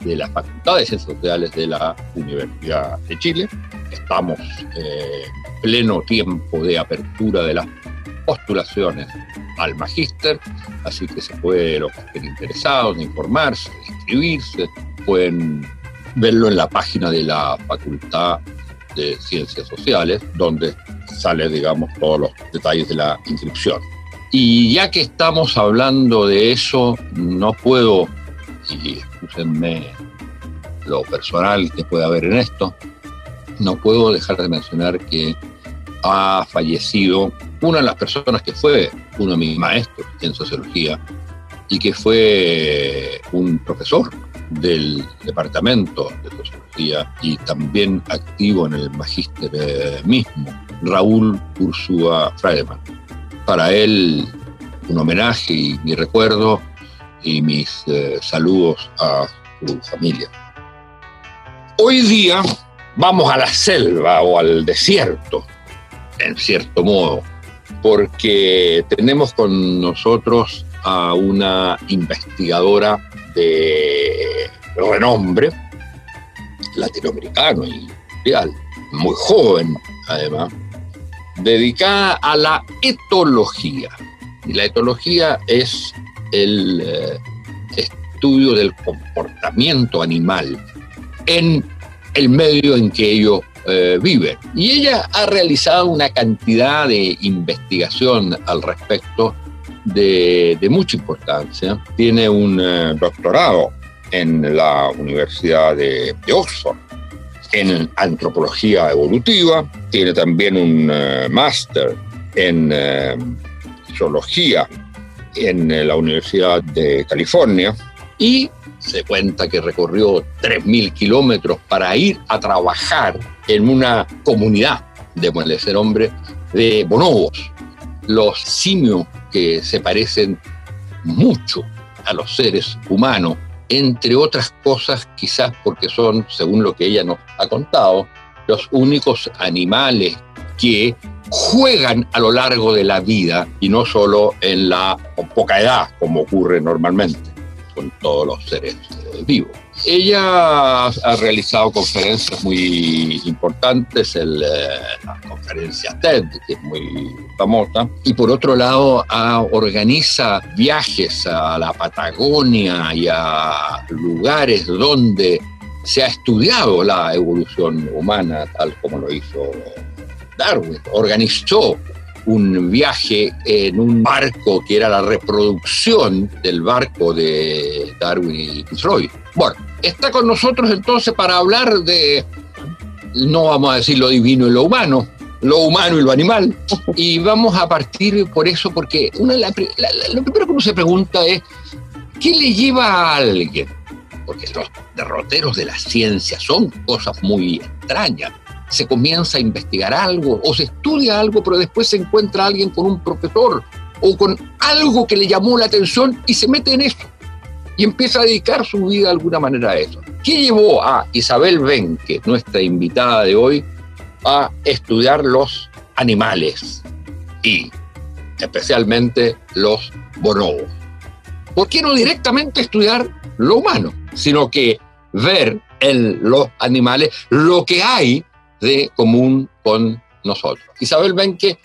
de la Facultad de Ciencias Sociales de la Universidad de Chile. Estamos eh, en pleno tiempo de apertura de las postulaciones al magíster, así que se puede, los que estén interesados, informarse, inscribirse, pueden verlo en la página de la Facultad de Ciencias Sociales, donde sale, digamos, todos los detalles de la inscripción. Y ya que estamos hablando de eso, no puedo y escúchenme lo personal que puede haber en esto, no puedo dejar de mencionar que ha fallecido una de las personas que fue uno de mis maestros en sociología y que fue un profesor del departamento de sociología y también activo en el magíster eh, mismo, Raúl Ursúa Friedemann. Para él, un homenaje y mi recuerdo y mis eh, saludos a su familia. Hoy día vamos a la selva o al desierto, en cierto modo, porque tenemos con nosotros a una investigadora de renombre latinoamericano y mundial, muy joven además, dedicada a la etología. Y la etología es el eh, estudio del comportamiento animal en el medio en que ellos eh, viven. Y ella ha realizado una cantidad de investigación al respecto de, mucha importancia. Tiene un eh, doctorado en la Universidad de, Oxford en antropología evolutiva, tiene también un máster en zoología en eh, la Universidad de California y se cuenta que recorrió 3.000 kilómetros para ir a trabajar en una comunidad, de ser hombre, de bonobos, los simios que se parecen mucho a los seres humanos, entre otras cosas quizás porque son, según lo que ella nos ha contado, los únicos animales que juegan a lo largo de la vida y no solo en la poca edad, como ocurre normalmente con todos los seres eh, vivos. Ella ha realizado conferencias muy importantes, el, eh, la conferencia TED, que es muy famosa, y por otro lado organiza viajes a la Patagonia y a lugares donde se ha estudiado la evolución humana, tal como lo hizo Darwin. Organizó un viaje en un barco que era la reproducción del barco de Darwin y Freud. Bueno, está con nosotros entonces para hablar de, no vamos a decir lo divino y lo humano, lo humano y lo animal. Y vamos a partir por eso, porque una, lo primero que uno se pregunta es, ¿qué le lleva a alguien? Porque los derroteros de la ciencia son cosas muy extrañas se comienza a investigar algo o se estudia algo, pero después se encuentra alguien con un profesor o con algo que le llamó la atención y se mete en eso y empieza a dedicar su vida de alguna manera a eso. ¿Qué llevó a Isabel Benque, nuestra invitada de hoy, a estudiar los animales y especialmente los bonobos? ¿Por qué no directamente estudiar lo humano, sino que ver en los animales lo que hay de común con nosotros. Isabel Benque,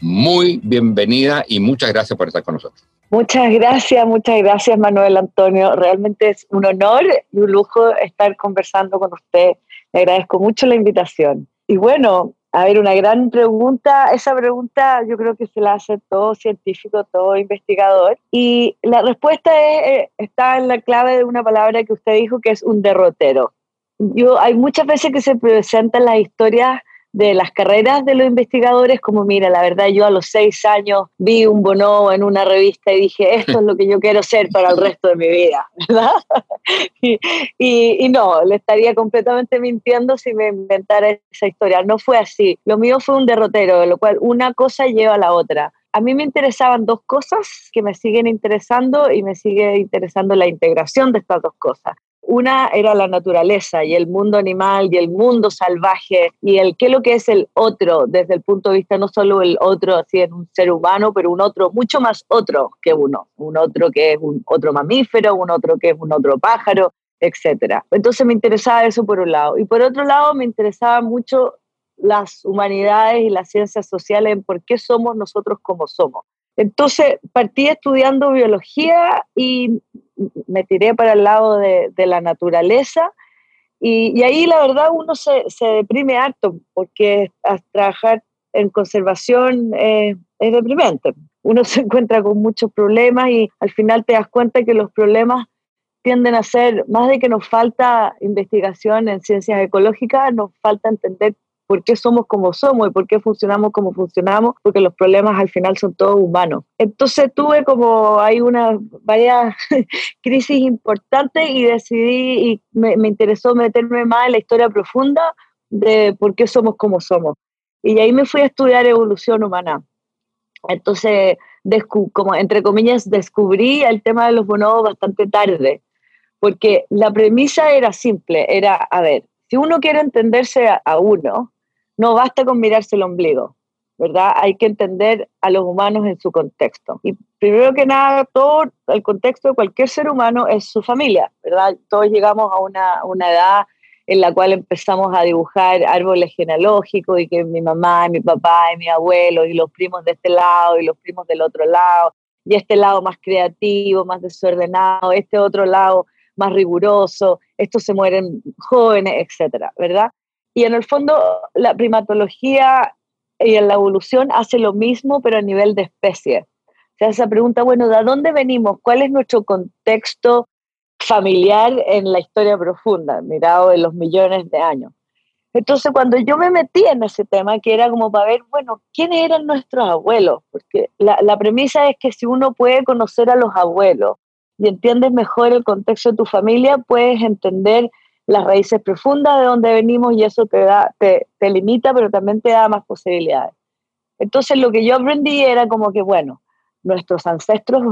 muy bienvenida y muchas gracias por estar con nosotros. Muchas gracias, muchas gracias Manuel Antonio. Realmente es un honor y un lujo estar conversando con usted. Le agradezco mucho la invitación. Y bueno, a ver, una gran pregunta. Esa pregunta yo creo que se la hace todo científico, todo investigador. Y la respuesta eh, está en la clave de una palabra que usted dijo que es un derrotero yo, hay muchas veces que se presentan las historias de las carreras de los investigadores, como mira, la verdad yo a los seis años vi un bono en una revista y dije, esto es lo que yo quiero ser para el resto de mi vida, ¿verdad? y, y, no, le estaría completamente mintiendo si me inventara esa historia. No fue así. Lo mío fue un derrotero, de lo cual una cosa lleva a la otra. A mí me interesaban dos cosas que me siguen interesando y me sigue interesando la integración de estas dos cosas. Una era la naturaleza y el mundo animal y el mundo salvaje y el qué es lo que es el otro desde el punto de vista no solo el otro así en un ser humano, pero un otro mucho más otro que uno, un otro que es un otro mamífero, un otro que es un otro pájaro, etcétera. Entonces me interesaba eso por un lado y por otro lado me interesaba mucho las humanidades y las ciencias sociales en por qué somos nosotros como somos. Entonces partí estudiando biología y me tiré para el lado de, la naturaleza y, ahí la verdad uno se, deprime harto porque trabajar en conservación es deprimente. Uno se encuentra con muchos problemas y al final te das cuenta que los problemas tienden a ser, más de que nos falta investigación en ciencias ecológicas, nos falta entender por qué somos como somos y por qué funcionamos como funcionamos, porque los problemas al final son todos humanos. Entonces tuve como hay una varias crisis importantes y decidí y me, interesó meterme más en la historia profunda de por qué somos como somos. Y ahí me fui a estudiar evolución humana. Entonces, como entre comillas, descubrí el tema de los bonobos bastante tarde, porque la premisa era simple, era, a ver, si uno quiere entenderse a uno, no basta con mirarse el ombligo, ¿verdad? Hay que entender a los humanos en su contexto. Y primero que nada, todo el contexto de cualquier ser humano es su familia, ¿verdad? Todos llegamos a una, edad en la cual empezamos a dibujar árboles genealógicos y que mi mamá mi papá y mi abuelo y los primos de este lado y los primos del otro lado y este lado más creativo, más desordenado, este otro lado más riguroso, estos se mueren jóvenes, etcétera, ¿verdad? Y en el fondo la primatología y la evolución hace lo mismo, pero a nivel de especie. O sea, esa pregunta, bueno, ¿de dónde venimos? ¿Cuál es nuestro contexto familiar en la historia profunda, mirado en los millones de años? Entonces, cuando yo me metí en ese tema, que era como para ver, bueno, ¿quiénes eran nuestros abuelos? Porque la, la premisa es que si uno puede conocer a los abuelos y entiendes mejor el contexto de tu familia, puedes entender las raíces profundas de donde venimos y eso te, da, te, te limita, pero también te da más posibilidades. Entonces lo que yo aprendí era como que, bueno, nuestros ancestros,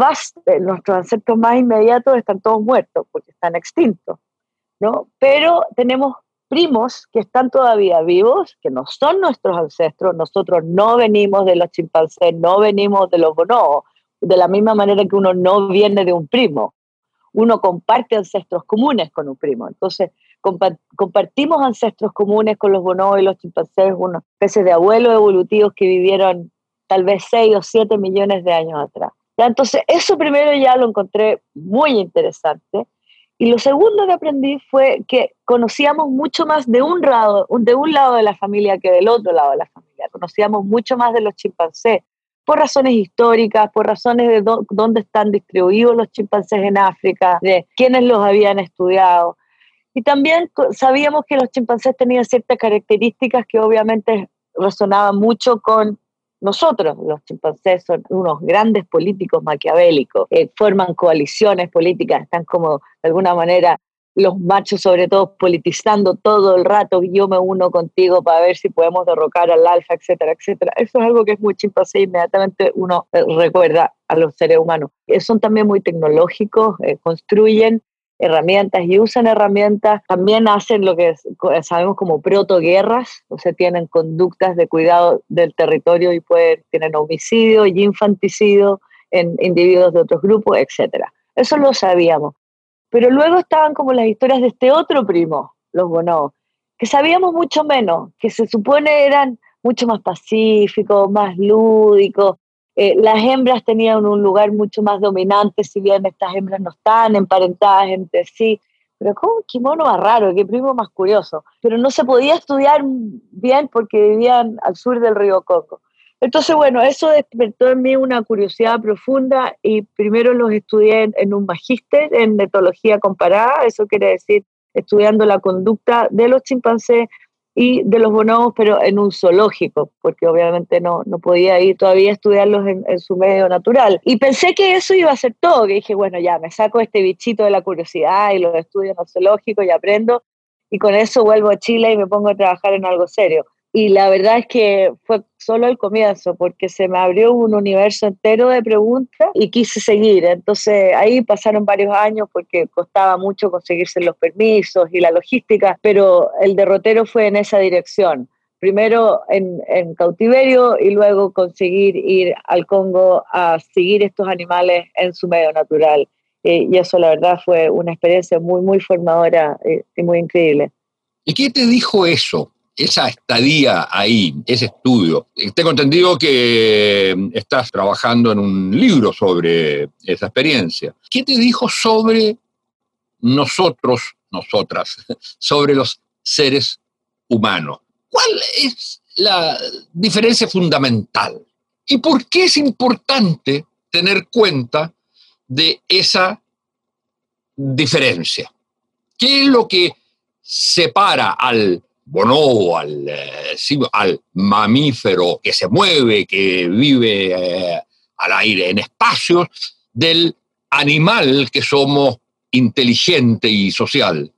eh, nuestros ancestros más inmediatos están todos muertos porque están extintos, ¿no? Pero tenemos primos que están todavía vivos, que no son nuestros ancestros, nosotros no venimos de los chimpancés, no venimos de los bonobos, de la misma manera que uno no viene de un primo, uno comparte ancestros comunes con un primo. Entonces, compartimos ancestros comunes con los bonobos y los chimpancés, una especie de abuelos evolutivos que vivieron tal vez 6 o 7 millones de años atrás. ¿Ya? Entonces, eso primero ya lo encontré muy interesante. Y lo segundo que aprendí fue que conocíamos mucho más de un, lado, de un lado de la familia que del otro lado de la familia. Conocíamos mucho más de los chimpancés, por razones históricas, por razones de dónde están distribuidos los chimpancés en África, de quiénes los habían estudiado. Y también sabíamos que los chimpancés tenían ciertas características que obviamente resonaban mucho con nosotros. Los chimpancés son unos grandes políticos maquiavélicos, eh, forman coaliciones políticas, están como de alguna manera los machos sobre todo politizando todo el rato, yo me uno contigo para ver si podemos derrocar al alfa, etcétera, etcétera. Eso es algo que es muy chimpancé, inmediatamente uno eh, recuerda a los seres humanos. Eh, son también muy tecnológicos, construyen herramientas y usan herramientas, también hacen lo que sabemos como protoguerras, o sea, tienen conductas de cuidado del territorio y pueden, tienen homicidio y infanticidio en individuos de otros grupos, etc. Eso lo sabíamos. Pero luego estaban como las historias de este otro primo, los bonobos, que sabíamos mucho menos, que se supone eran mucho más pacíficos, más lúdicos, eh, las hembras tenían un lugar mucho más dominante, si bien estas hembras no estaban emparentadas entre sí. Pero ¿cómo? Qué mono más raro, qué primo más curioso. Pero no se podía estudiar bien porque vivían al sur del río Coco. Entonces, bueno, eso despertó en mí una curiosidad profunda y primero los estudié en, un magíster en etología comparada, eso quiere decir estudiando la conducta de los chimpancés y de los bonobos, pero en un zoológico, porque obviamente no, no podía ir todavía a estudiarlos en, su medio natural. Y pensé que eso iba a ser todo, que dije, bueno, ya me saco este bichito de la curiosidad y los estudio en el zoológico y aprendo, y con eso vuelvo a Chile y me pongo a trabajar en algo serio y la verdad es que fue solo el comienzo, porque se me abrió un universo entero de preguntas y quise seguir. Entonces ahí pasaron varios años porque costaba mucho conseguirse los permisos y la logística, pero el derrotero fue en esa dirección. Primero en, en cautiverio y luego conseguir ir al Congo a seguir estos animales en su medio natural. y eso la verdad fue una experiencia muy, muy formadora y, y muy increíble. ¿Y qué te dijo eso? Esa estadía ahí, ese estudio. Tengo entendido que estás trabajando en un libro sobre esa experiencia. ¿Qué te dijo sobre nosotros, nosotras, sobre los seres humanos? ¿Cuál es la diferencia fundamental? ¿Y por qué es importante tener cuenta de esa diferencia? ¿Qué es lo que separa al bonobo, al, eh, al mamífero que se mueve, que vive eh, al aire en espacios, del animal que somos inteligente y social.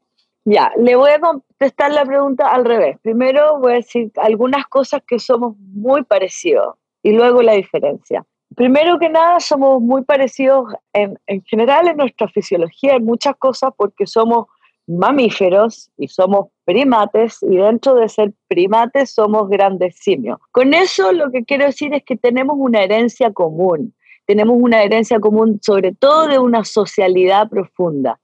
Ya, le voy a contestar la pregunta al revés. Primero voy a decir algunas cosas que somos muy parecidos y luego la diferencia. Primero que nada, somos muy parecidos en, en general en nuestra fisiología, en muchas cosas, porque somos mamíferos y somos primates y dentro de ser primates somos grandes simios. Con eso lo que quiero decir es que tenemos una herencia común, tenemos una herencia común sobre todo de una socialidad profunda.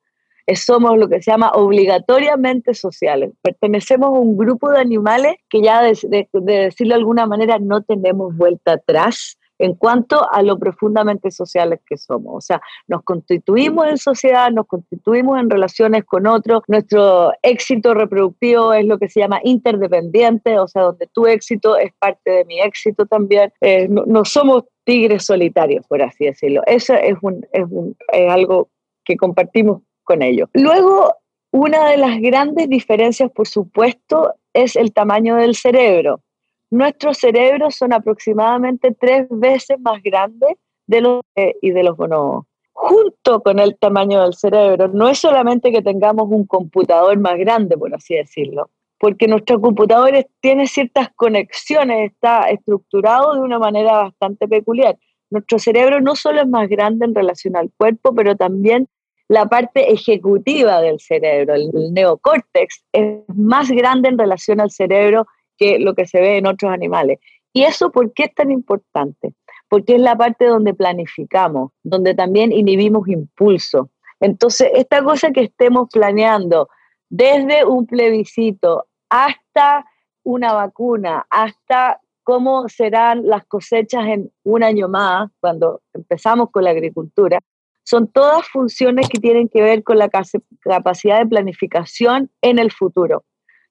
Somos lo que se llama obligatoriamente sociales. Pertenecemos a un grupo de animales que ya, de, de decirlo de alguna manera, no tenemos vuelta atrás en cuanto a lo profundamente sociales que somos. O sea, nos constituimos en sociedad, nos constituimos en relaciones con otros, nuestro éxito reproductivo es lo que se llama interdependiente, o sea, donde tu éxito es parte de mi éxito también. Eh, no, somos tigres solitarios, por así decirlo. Eso es, es algo que compartimos con ellos. Luego, una de las grandes diferencias, por supuesto, es el tamaño del cerebro nuestros cerebros son aproximadamente tres veces más grandes de los y de los bonobos. Junto con el tamaño del cerebro, no es solamente que tengamos un computador más grande, por así decirlo, porque nuestro computador tiene ciertas conexiones, está estructurado de una manera bastante peculiar. Nuestro cerebro no solo es más grande en relación al cuerpo, pero también la parte ejecutiva del cerebro, el neocórtex, es más grande en relación al cerebro que lo que se ve en otros animales. ¿Y eso por qué es tan importante? Porque es la parte donde planificamos, donde también inhibimos impulso. Entonces, esta cosa que estemos planeando desde un plebiscito hasta una vacuna, hasta cómo serán las cosechas en un año más, cuando empezamos con la agricultura, son todas funciones que tienen que ver con la capacidad de planificación en el futuro.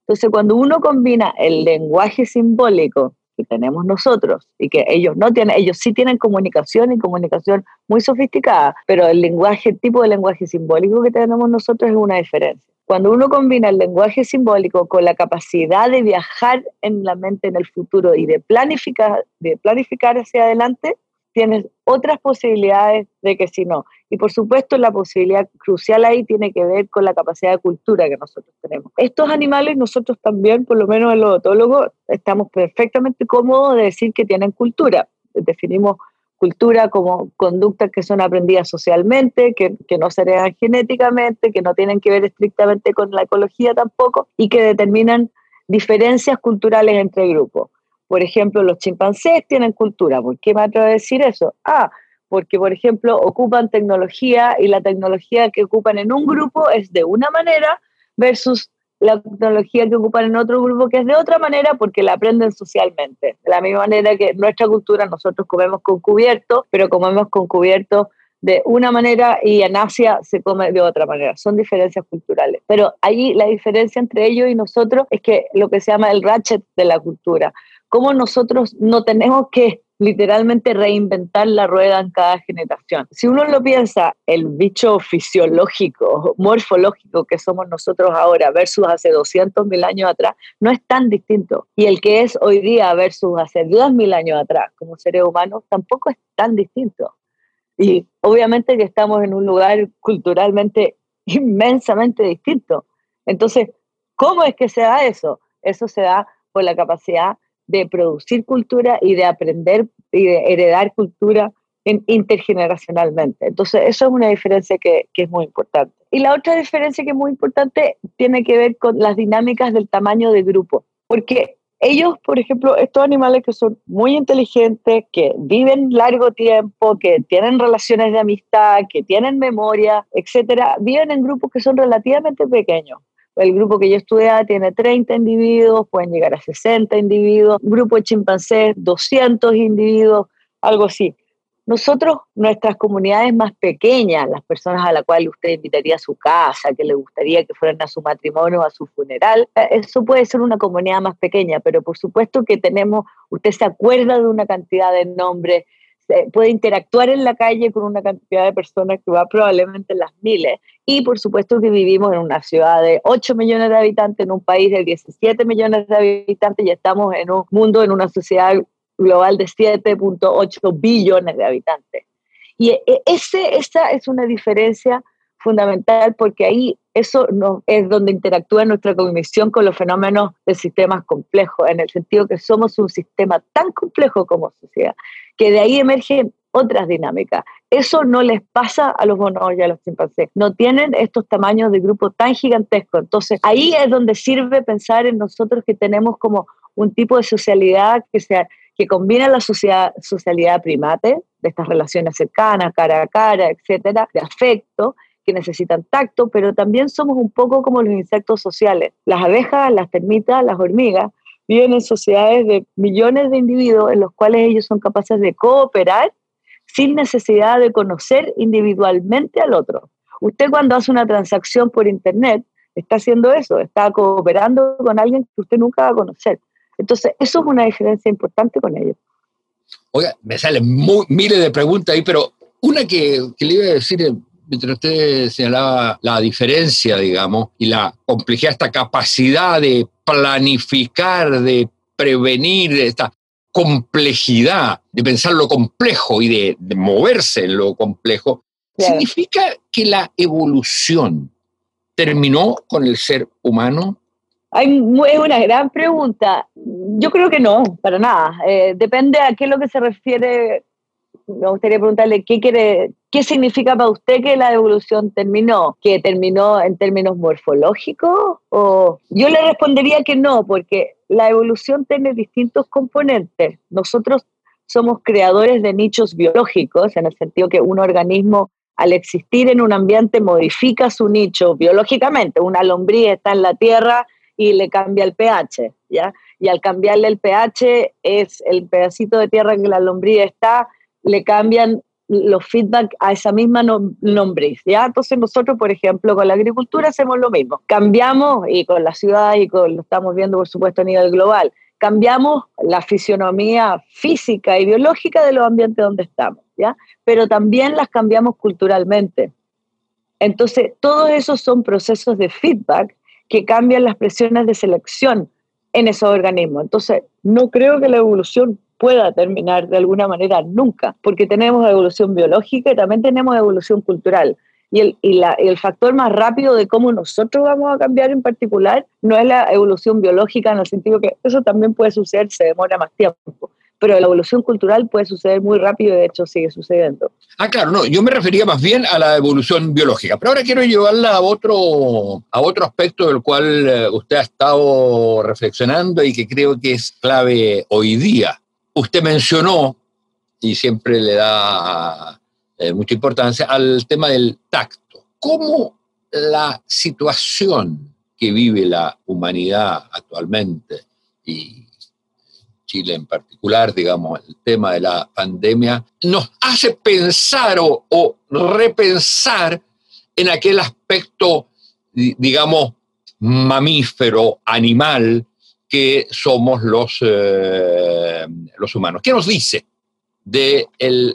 Entonces, cuando uno combina el lenguaje simbólico que tenemos nosotros y que ellos no tienen, ellos sí tienen comunicación y comunicación muy sofisticada, pero el lenguaje, el tipo de lenguaje simbólico que tenemos nosotros es una diferencia. Cuando uno combina el lenguaje simbólico con la capacidad de viajar en la mente en el futuro y de planificar, de planificar hacia adelante, tienes otras posibilidades de que si no. Y por supuesto la posibilidad crucial ahí tiene que ver con la capacidad de cultura que nosotros tenemos. Estos animales nosotros también, por lo menos en los otólogos, estamos perfectamente cómodos de decir que tienen cultura. Definimos cultura como conductas que son aprendidas socialmente, que, que no se heredan genéticamente, que no tienen que ver estrictamente con la ecología tampoco y que determinan diferencias culturales entre grupos. Por ejemplo, los chimpancés tienen cultura. ¿Por qué me atrevo a decir eso? Ah, porque, por ejemplo, ocupan tecnología y la tecnología que ocupan en un grupo es de una manera versus la tecnología que ocupan en otro grupo que es de otra manera porque la aprenden socialmente. De la misma manera que nuestra cultura nosotros comemos con cubierto, pero comemos con cubierto de una manera y en Asia se come de otra manera. Son diferencias culturales. Pero ahí la diferencia entre ellos y nosotros es que lo que se llama el ratchet de la cultura cómo nosotros no tenemos que literalmente reinventar la rueda en cada generación. Si uno lo piensa, el bicho fisiológico, morfológico que somos nosotros ahora versus hace 200 mil años atrás, no es tan distinto. Y el que es hoy día versus hace 10 mil años atrás como seres humanos tampoco es tan distinto. Y obviamente que estamos en un lugar culturalmente inmensamente distinto. Entonces, ¿cómo es que se da eso? Eso se da por la capacidad de producir cultura y de aprender y de heredar cultura intergeneracionalmente. Entonces, eso es una diferencia que, que, es muy importante. Y la otra diferencia que es muy importante tiene que ver con las dinámicas del tamaño de grupo, porque ellos, por ejemplo, estos animales que son muy inteligentes, que viven largo tiempo, que tienen relaciones de amistad, que tienen memoria, etcétera, viven en grupos que son relativamente pequeños. El grupo que yo estudiaba tiene 30 individuos, pueden llegar a 60 individuos. grupo de chimpancés, 200 individuos, algo así. Nosotros, nuestras comunidades más pequeñas, las personas a las cuales usted invitaría a su casa, que le gustaría que fueran a su matrimonio o a su funeral, eh, eso puede ser una comunidad más pequeña, pero por supuesto que tenemos, usted se acuerda de una cantidad de nombres, puede interactuar en la calle con una cantidad de personas que va probablemente en las miles. Y por supuesto que vivimos en una ciudad de 8 millones de habitantes, en un país de 17 millones de habitantes y estamos en un mundo, en una sociedad global de 7.8 billones de habitantes. Y e, ese, esa es una diferencia fundamental porque ahí eso no, es donde interactúa nuestra cognición con los fenómenos de sistemas complejos, en el sentido que somos un sistema tan complejo como sociedad, que de ahí emergen otras dinámicas. Eso no les pasa a los bonobos y a los chimpancés. No tienen estos tamaños de grupo tan gigantescos. Entonces, ahí es donde sirve pensar en nosotros que tenemos como un tipo de socialidad que, sea, que combina la sociedad, socialidad primate, de estas relaciones cercanas, cara a cara, etcétera, de afecto, que necesitan tacto, pero también somos un poco como los insectos sociales. Las abejas, las termitas, las hormigas viven en sociedades de millones de individuos en los cuales ellos son capaces de cooperar sin necesidad de conocer individualmente al otro. Usted cuando hace una transacción por Internet está haciendo eso, está cooperando con alguien que usted nunca va a conocer. Entonces, eso es una diferencia importante con ellos. Oiga, me salen miles de preguntas ahí, pero una que, que le iba a decir mientras usted señalaba la diferencia, digamos, y la complejidad, esta capacidad de planificar, de prevenir, esta complejidad, de pensar lo complejo y de, moverse en lo complejo, ¿significa que la evolución terminó con el ser humano? Hay, es una gran pregunta. Yo creo que no, para nada. Eh, depende a qué es lo que se refiere me gustaría preguntarle qué quiere, qué significa para usted que la evolución terminó, que terminó en términos morfológicos o yo le respondería que no, porque la evolución tiene distintos componentes. Nosotros somos creadores de nichos biológicos, en el sentido que un organismo al existir en un ambiente modifica su nicho biológicamente. Una lombriz está en la tierra y le cambia el pH, ¿ya? Y al cambiarle el pH es el pedacito de tierra que la lombriz está, le cambian los feedback a esa misma nombre, ¿ya? Entonces nosotros, por ejemplo, con la agricultura hacemos lo mismo. Cambiamos, y con la ciudad, y con, lo estamos viendo, por supuesto, a nivel global, cambiamos la fisionomía física y biológica de los ambientes donde estamos, ¿ya? Pero también las cambiamos culturalmente. Entonces, todos esos son procesos de feedback que cambian las presiones de selección en esos organismos. Entonces, no creo que la evolución pueda terminar de alguna manera nunca, porque tenemos evolución biológica y también tenemos evolución cultural. Y el, y la, el factor más rápido de cómo nosotros vamos a cambiar en particular no es la evolución biológica en el sentido que eso también puede suceder, se demora más tiempo pero la evolución cultural puede suceder muy rápido y de hecho sigue sucediendo. Ah, claro, no, yo me refería más bien a la evolución biológica, pero ahora quiero llevarla a otro, a otro aspecto del cual eh, usted ha estado reflexionando y que creo que es clave hoy día, Usted mencionó, y siempre le da eh, mucha importancia, al tema del tacto. ¿Cómo la situación que vive la humanidad actualmente, y Chile en particular, digamos, el tema de la pandemia, nos hace pensar o, o repensar en aquel aspecto, digamos, mamífero, animal, que somos los, eh, los humanos. ¿Qué nos dice? de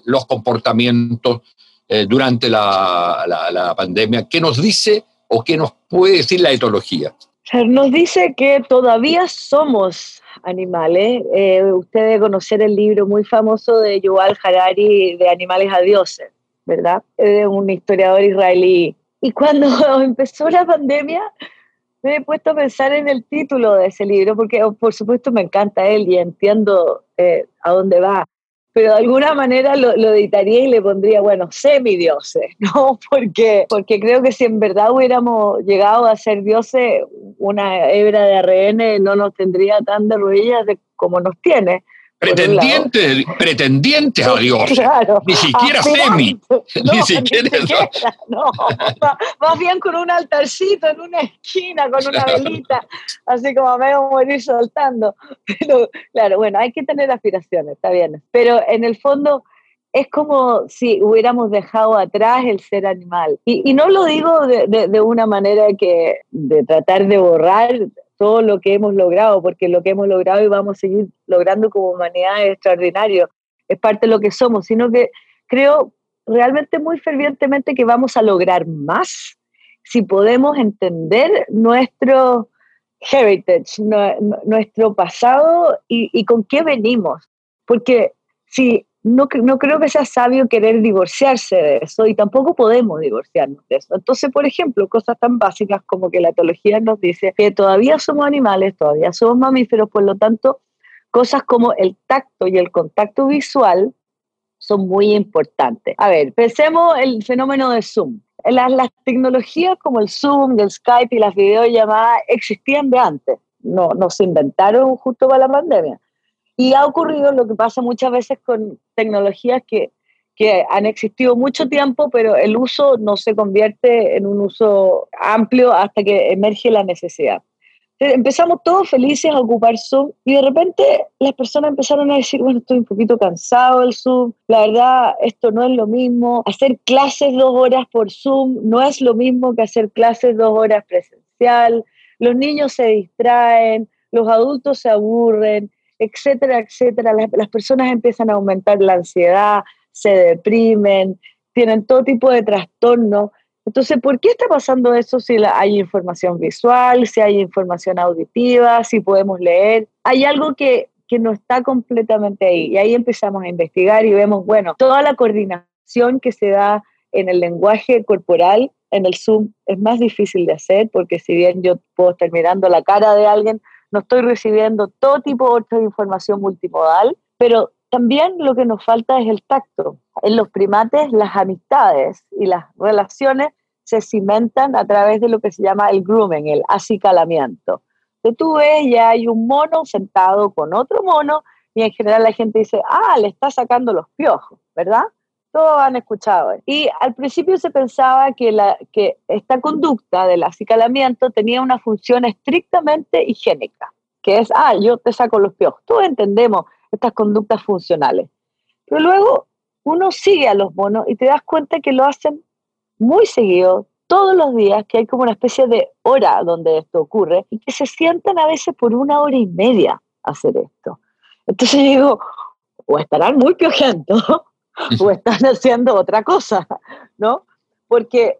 los comportamientos eh, durante la, pandemia. ¿Qué nos dice o qué nos puede decir la etología? Nos dice que todavía somos animales. Eh, usted debe conocer el libro muy famoso de Yuval Harari de Animales a Dioses, ¿verdad? Es un historiador israelí. Y cuando empezó la pandemia, me he puesto a pensar en el título de ese libro, porque oh, por supuesto me encanta él y entiendo eh, a dónde va pero de alguna manera lo, editaría y le pondría, bueno, semidioses, ¿no? Porque, porque creo que si en verdad hubiéramos llegado a ser dioses, una hebra de ARN no nos tendría tan de rodillas como nos tiene. Pretendientes, pretendientes a Dios. ni siquiera semi. ni siquiera. no, más bien con un altarcito en una esquina, con una velita, así como me voy a morir soltando. Pero claro, bueno, hay que tener aspiraciones, está bien. Pero en el fondo es como si hubiéramos dejado atrás el ser animal. Y, y no lo digo de, de, de, una manera que de tratar de borrar todo lo que hemos logrado, porque lo que hemos logrado y vamos a seguir logrando como humanidad es extraordinario, es parte de lo que somos, sino que creo realmente muy fervientemente que vamos a lograr más si podemos entender nuestro heritage, nuestro pasado y, y con qué venimos. Porque si no, no creo que sea sabio querer divorciarse de eso y tampoco podemos divorciarnos de eso. Entonces, por ejemplo, cosas tan básicas como que la etología nos dice que todavía somos animales, todavía somos mamíferos, por lo tanto, cosas como el tacto y el contacto visual son muy importantes. A ver, pensemos el fenómeno de Zoom. Las, las tecnologías como el Zoom, el Skype y las videollamadas existían de antes, no, no se inventaron justo para la pandemia y ha ocurrido lo que pasa muchas veces con tecnologías que, que han existido mucho tiempo, pero el uso no se convierte en un uso amplio hasta que emerge la necesidad. empezamos todos felices a ocupar Zoom y de repente las personas empezaron a decir, bueno, estoy un poquito cansado del Zoom, la verdad, esto no es lo mismo, hacer clases dos horas por Zoom no es lo mismo que hacer clases dos horas presencial, los niños se distraen, los adultos se aburren, etcétera, etcétera. Las, personas empiezan a aumentar la ansiedad, se deprimen, tienen todo tipo de trastornos. Entonces, ¿por qué está pasando eso si hay información visual, si hay información auditiva, si podemos leer? Hay algo que, que no está completamente ahí. Y ahí empezamos a investigar y vemos, bueno, toda la coordinación que se da en el lenguaje corporal, en el Zoom, es más difícil de hacer porque si bien yo puedo estar mirando la cara de alguien, no estoy recibiendo todo tipo de información multimodal, pero también lo que nos falta es el tacto. En los primates las amistades y las relaciones se cimentan a través de lo que se llama el grooming, el acicalamiento. Que tú ves, ya hay un mono sentado con otro mono y en general la gente dice, ah, le está sacando los piojos, ¿verdad? Todos han escuchado. Y al principio se pensaba que, la, que esta conducta del acicalamiento tenía una función estrictamente higiénica, que es, ah, yo te saco los piojos. Todos entendemos estas conductas funcionales. Pero luego uno sigue a los monos y te das cuenta que lo hacen muy seguido, todos los días, que hay como una especie de hora donde esto ocurre y que se sientan a veces por una hora y media a hacer esto. Entonces digo, o estarán muy piojentos o están haciendo otra cosa, ¿no? Porque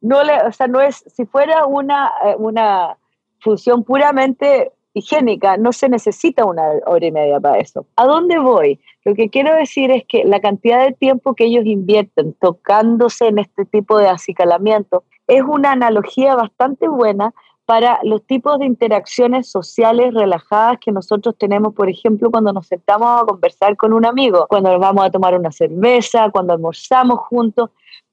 no, le, o sea, no es, si fuera una, eh, una función puramente higiénica, no se necesita una hora y media para eso. ¿A dónde voy? Lo que quiero decir es que la cantidad de tiempo que ellos invierten tocándose en este tipo de acicalamiento es una analogía bastante buena para los tipos de interacciones sociales relajadas que nosotros tenemos, por ejemplo, cuando nos sentamos a conversar con un amigo, cuando nos vamos a tomar una cerveza, cuando almorzamos juntos.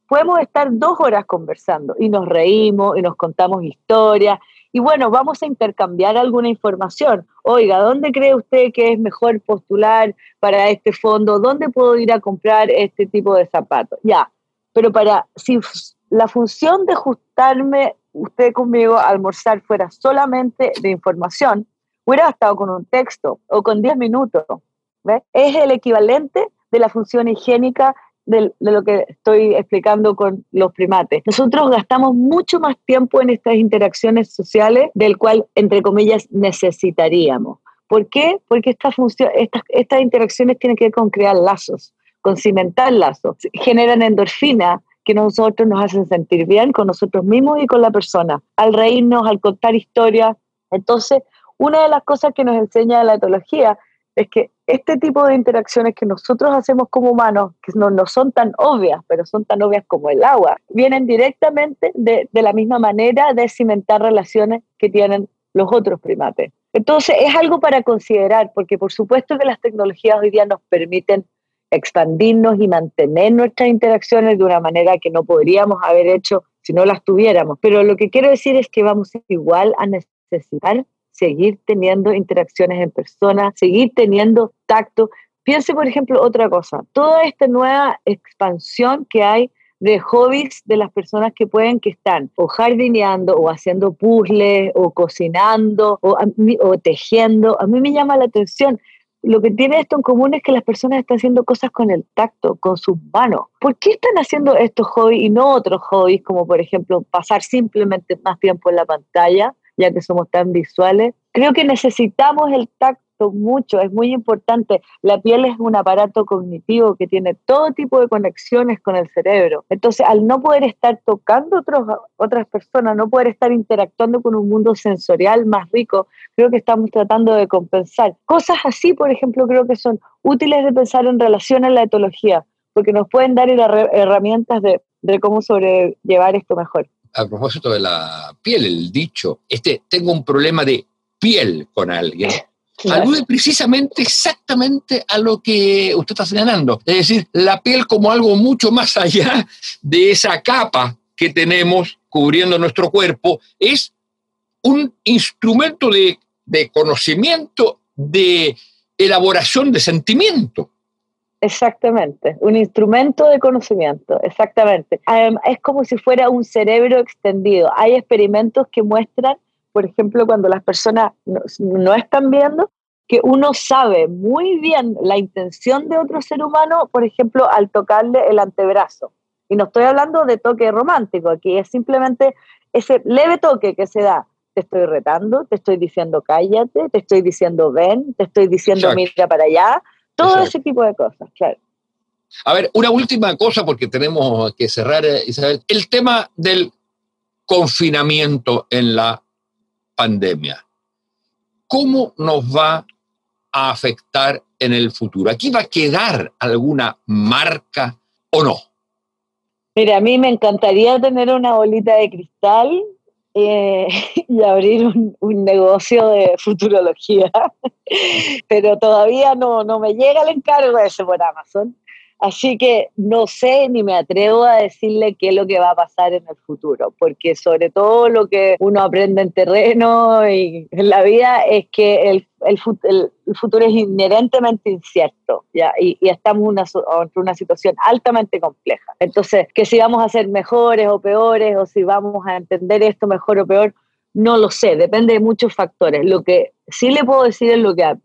Podemos estar dos horas conversando y nos reímos y nos contamos historias y bueno, vamos a intercambiar alguna información. Oiga, ¿dónde cree usted que es mejor postular para este fondo? ¿Dónde puedo ir a comprar este tipo de zapatos? Ya, pero para, si la función de ajustarme usted conmigo a almorzar fuera solamente de información, hubiera estado con un texto o con 10 minutos. Es el equivalente de la función higiénica de, lo que estoy explicando con los primates. Nosotros gastamos mucho más tiempo en estas interacciones sociales del cual, entre comillas, necesitaríamos. ¿Por qué? Porque esta función, estas, estas interacciones tienen que ver con crear lazos, con cimentar lazos, generan endorfina que nosotros nos hacen sentir bien con nosotros mismos y con la persona, al reírnos, al contar historias. Entonces, una de las cosas que nos enseña la etología es que este tipo de interacciones que nosotros hacemos como humanos, que no, no son tan obvias, pero son tan obvias como el agua, vienen directamente de, de la misma manera de cimentar relaciones que tienen los otros primates. Entonces, es algo para considerar, porque por supuesto que las tecnologías hoy día nos permiten expandirnos y mantener nuestras interacciones de una manera que no podríamos haber hecho si no las tuviéramos. Pero lo que quiero decir es que vamos igual a necesitar seguir teniendo interacciones en persona, seguir teniendo tacto. Piense, por ejemplo, otra cosa, toda esta nueva expansión que hay de hobbies de las personas que pueden que están o jardineando o haciendo puzzles o cocinando o, o tejiendo. A mí me llama la atención lo que tiene esto en común es que las personas están haciendo cosas con el tacto, con sus manos. ¿Por qué están haciendo estos hobbies y no otros hobbies, como por ejemplo pasar simplemente más tiempo en la pantalla, ya que somos tan visuales? Creo que necesitamos el tacto mucho, es muy importante. La piel es un aparato cognitivo que tiene todo tipo de conexiones con el cerebro. Entonces, al no poder estar tocando otros, otras personas, no poder estar interactuando con un mundo sensorial más rico, creo que estamos tratando de compensar. Cosas así, por ejemplo, creo que son útiles de pensar en relación a la etología, porque nos pueden dar herramientas de, de cómo sobrellevar esto mejor. A propósito de la piel, el dicho, este, tengo un problema de piel con alguien alude precisamente exactamente a lo que usted está señalando. Es decir, la piel como algo mucho más allá de esa capa que tenemos cubriendo nuestro cuerpo, es un instrumento de, de conocimiento, de elaboración de sentimiento. Exactamente, un instrumento de conocimiento, exactamente. Es como si fuera un cerebro extendido. Hay experimentos que muestran por ejemplo, cuando las personas no, están viendo, que uno sabe muy bien la intención de otro ser humano, por ejemplo, al tocarle el antebrazo. Y no estoy hablando de toque romántico, aquí es simplemente ese leve toque que se da. Te estoy retando, te estoy diciendo cállate, te estoy diciendo ven, te estoy diciendo mira para allá, todo ese tipo de cosas, claro. A ver, una última cosa porque tenemos que cerrar, eh, Isabel. El tema del confinamiento en la pandemia, ¿cómo nos va a afectar en el futuro? ¿Aquí va a quedar alguna marca o no? Mira, a mí me encantaría tener una bolita de cristal eh, y abrir un, un, negocio de futurología, pero todavía no, no me llega el encargo de ese por Amazon. Así que no sé ni me atrevo a decirle qué es lo que va a pasar en el futuro, porque sobre todo lo que uno aprende en terreno y en la vida es que el, el, futuro es inherentemente incierto ¿ya? Y, estamos una, una situación altamente compleja. Entonces, que si vamos a ser mejores o peores o si vamos a entender esto mejor o peor, no lo sé, depende de muchos factores. Lo que sí le puedo decir lo que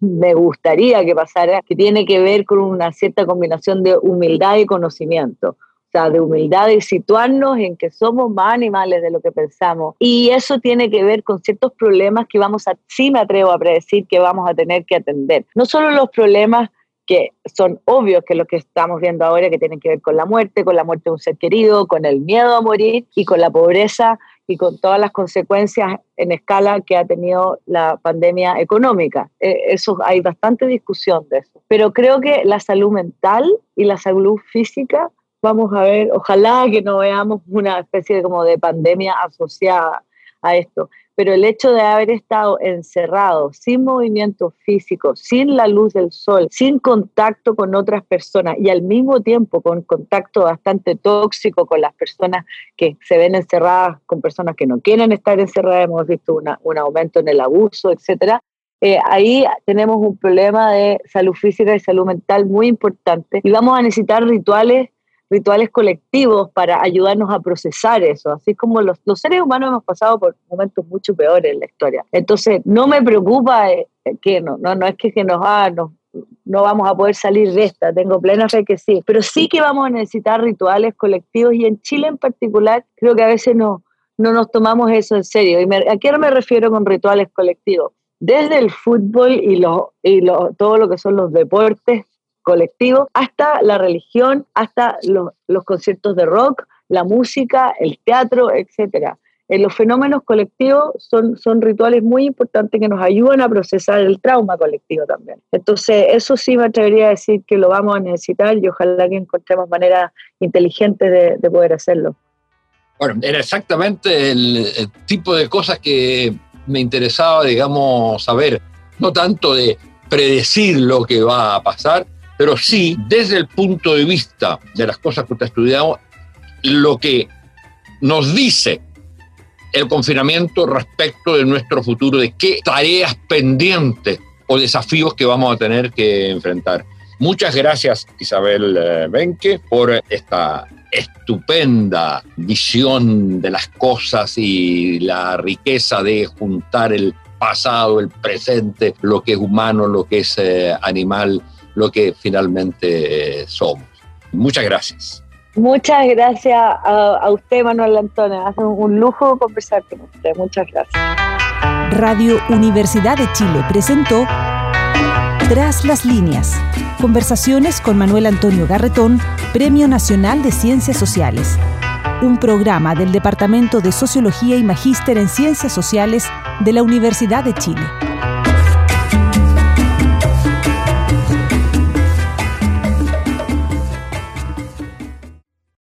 me gustaría que pasara, que tiene que ver con una cierta combinación de humildad y conocimiento. O sea, de humildad y situarnos en que somos más animales de lo que pensamos. Y eso tiene que ver con ciertos problemas que vamos a, sí me atrevo a predecir que vamos a tener que atender. No solo los problemas que son obvios que lo que estamos viendo ahora, que tienen que ver con la muerte, con la muerte de un ser querido, con el miedo a morir y con la pobreza y con todas las consecuencias en escala que ha tenido la pandemia económica. Eh, eso hay bastante discusión de eso. Pero creo que la salud mental y la salud física, vamos a ver, ojalá que no veamos una especie como de pandemia asociada a esto pero el hecho de haber estado encerrado, sin movimiento físico, sin la luz del sol, sin contacto con otras personas y al mismo tiempo con contacto bastante tóxico con las personas que se ven encerradas, con personas que no quieren estar encerradas, hemos visto un aumento en el abuso, etcétera. Eh, ahí tenemos un problema de salud física y salud mental muy importante y vamos a necesitar rituales rituales colectivos para ayudarnos a procesar eso, así como los, los seres humanos hemos pasado por momentos mucho peores en la historia. Entonces, no me preocupa eh, que no, no, no es que, que nos, ah, no, no vamos a poder salir de esta, tengo plena fe que sí, pero sí que vamos a necesitar rituales colectivos y en Chile en particular creo que a veces no, no nos tomamos eso en serio. ¿Y a qué me refiero con rituales colectivos? desde el fútbol y, lo, y lo, todo lo que son los deportes colectivos, hasta la religión, hasta los, los conciertos de rock, la música, el teatro, etcétera. En los fenómenos colectivos son, son rituales muy importantes que nos ayudan a procesar el trauma colectivo también. Entonces, eso sí me atrevería a decir que lo vamos a necesitar y ojalá que encontremos maneras inteligentes de, de poder hacerlo. Bueno, era exactamente el, tipo de cosas que me interesaba, digamos, saber, no tanto de predecir lo que va a pasar, pero sí desde el punto de vista de las cosas que usted ha estudiado, lo que nos dice el confinamiento respecto de nuestro futuro, de qué tareas pendientes o desafíos que vamos a tener que enfrentar. Muchas gracias Isabel eh, Benque por esta estupenda visión de las cosas y la riqueza de juntar el pasado, el presente, lo que es humano, lo que es eh, animal, lo que finalmente eh, somos. Muchas gracias. Muchas gracias a, a usted, Manuel Antonio. Hace un lujo conversar con usted. Muchas gracias. Radio Universidad de Chile presentó Tras las líneas. Conversaciones con Manuel Antonio Garretón, Premio Nacional de Ciencias Sociales. Un programa del Departamento de Sociología y Magíster en Ciencias Sociales de la Universidad de Chile.